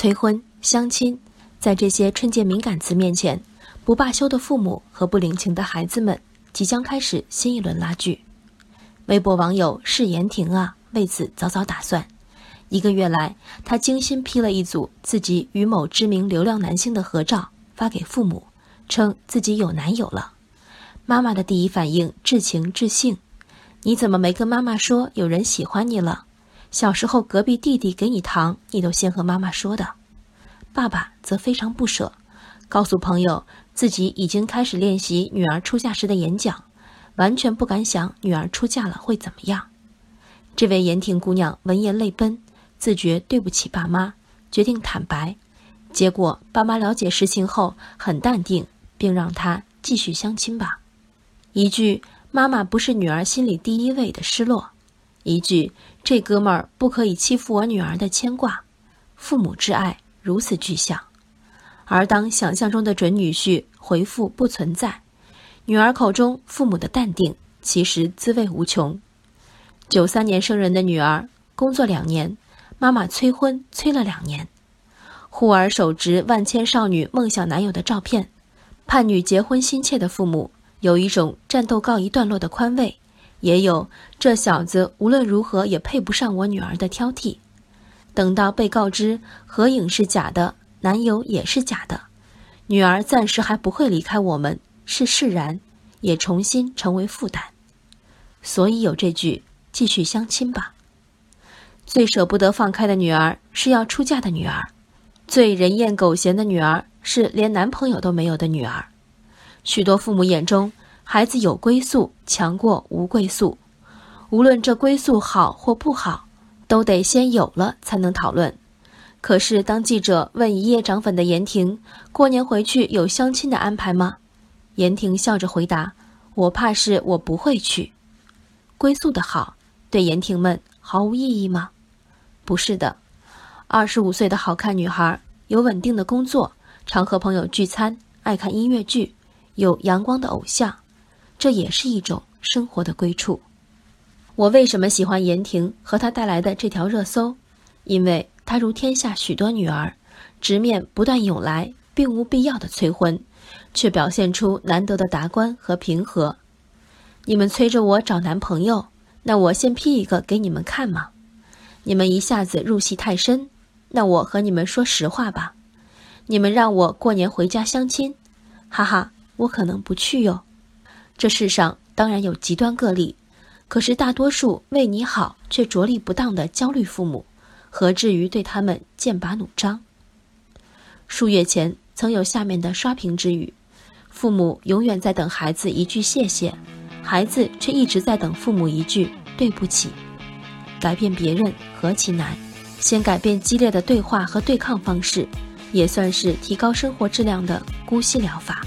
催婚、相亲，在这些春节敏感词面前，不罢休的父母和不领情的孩子们即将开始新一轮拉锯。微博网友是言婷啊，为此早早打算。一个月来，他精心 P 了一组自己与某知名流量男星的合照，发给父母，称自己有男友了。妈妈的第一反应至情至性：“你怎么没跟妈妈说有人喜欢你了？小时候隔壁弟弟给你糖，你都先和妈妈说的。”爸爸则非常不舍，告诉朋友自己已经开始练习女儿出嫁时的演讲，完全不敢想女儿出嫁了会怎么样。这位盐亭姑娘闻言泪奔。自觉对不起爸妈，决定坦白，结果爸妈了解实情后很淡定，并让她继续相亲吧。一句“妈妈不是女儿心里第一位”的失落，一句“这哥们儿不可以欺负我女儿”的牵挂，父母之爱如此具象。而当想象中的准女婿回复不存在，女儿口中父母的淡定其实滋味无穷。九三年生人的女儿，工作两年。妈妈催婚催了两年，护儿手执万千少女梦想男友的照片，盼女结婚心切的父母有一种战斗告一段落的宽慰，也有这小子无论如何也配不上我女儿的挑剔。等到被告知合影是假的，男友也是假的，女儿暂时还不会离开我们，是释然，也重新成为负担。所以有这句继续相亲吧。最舍不得放开的女儿是要出嫁的女儿，最人厌狗嫌的女儿是连男朋友都没有的女儿。许多父母眼中，孩子有归宿强过无归宿，无论这归宿好或不好，都得先有了才能讨论。可是当记者问一夜涨粉的言婷，过年回去有相亲的安排吗？言婷笑着回答：“我怕是我不会去。”归宿的好，对言婷们毫无意义吗？不是的，二十五岁的好看女孩，有稳定的工作，常和朋友聚餐，爱看音乐剧，有阳光的偶像，这也是一种生活的归处。我为什么喜欢言婷和她带来的这条热搜？因为她如天下许多女儿，直面不断涌来并无必要的催婚，却表现出难得的达观和平和。你们催着我找男朋友，那我先 P 一个给你们看嘛。你们一下子入戏太深，那我和你们说实话吧。你们让我过年回家相亲，哈哈，我可能不去哟。这世上当然有极端个例，可是大多数为你好却着力不当的焦虑父母，何至于对他们剑拔弩张？数月前曾有下面的刷屏之语：父母永远在等孩子一句谢谢，孩子却一直在等父母一句对不起。改变别人何其难，先改变激烈的对话和对抗方式，也算是提高生活质量的姑息疗法。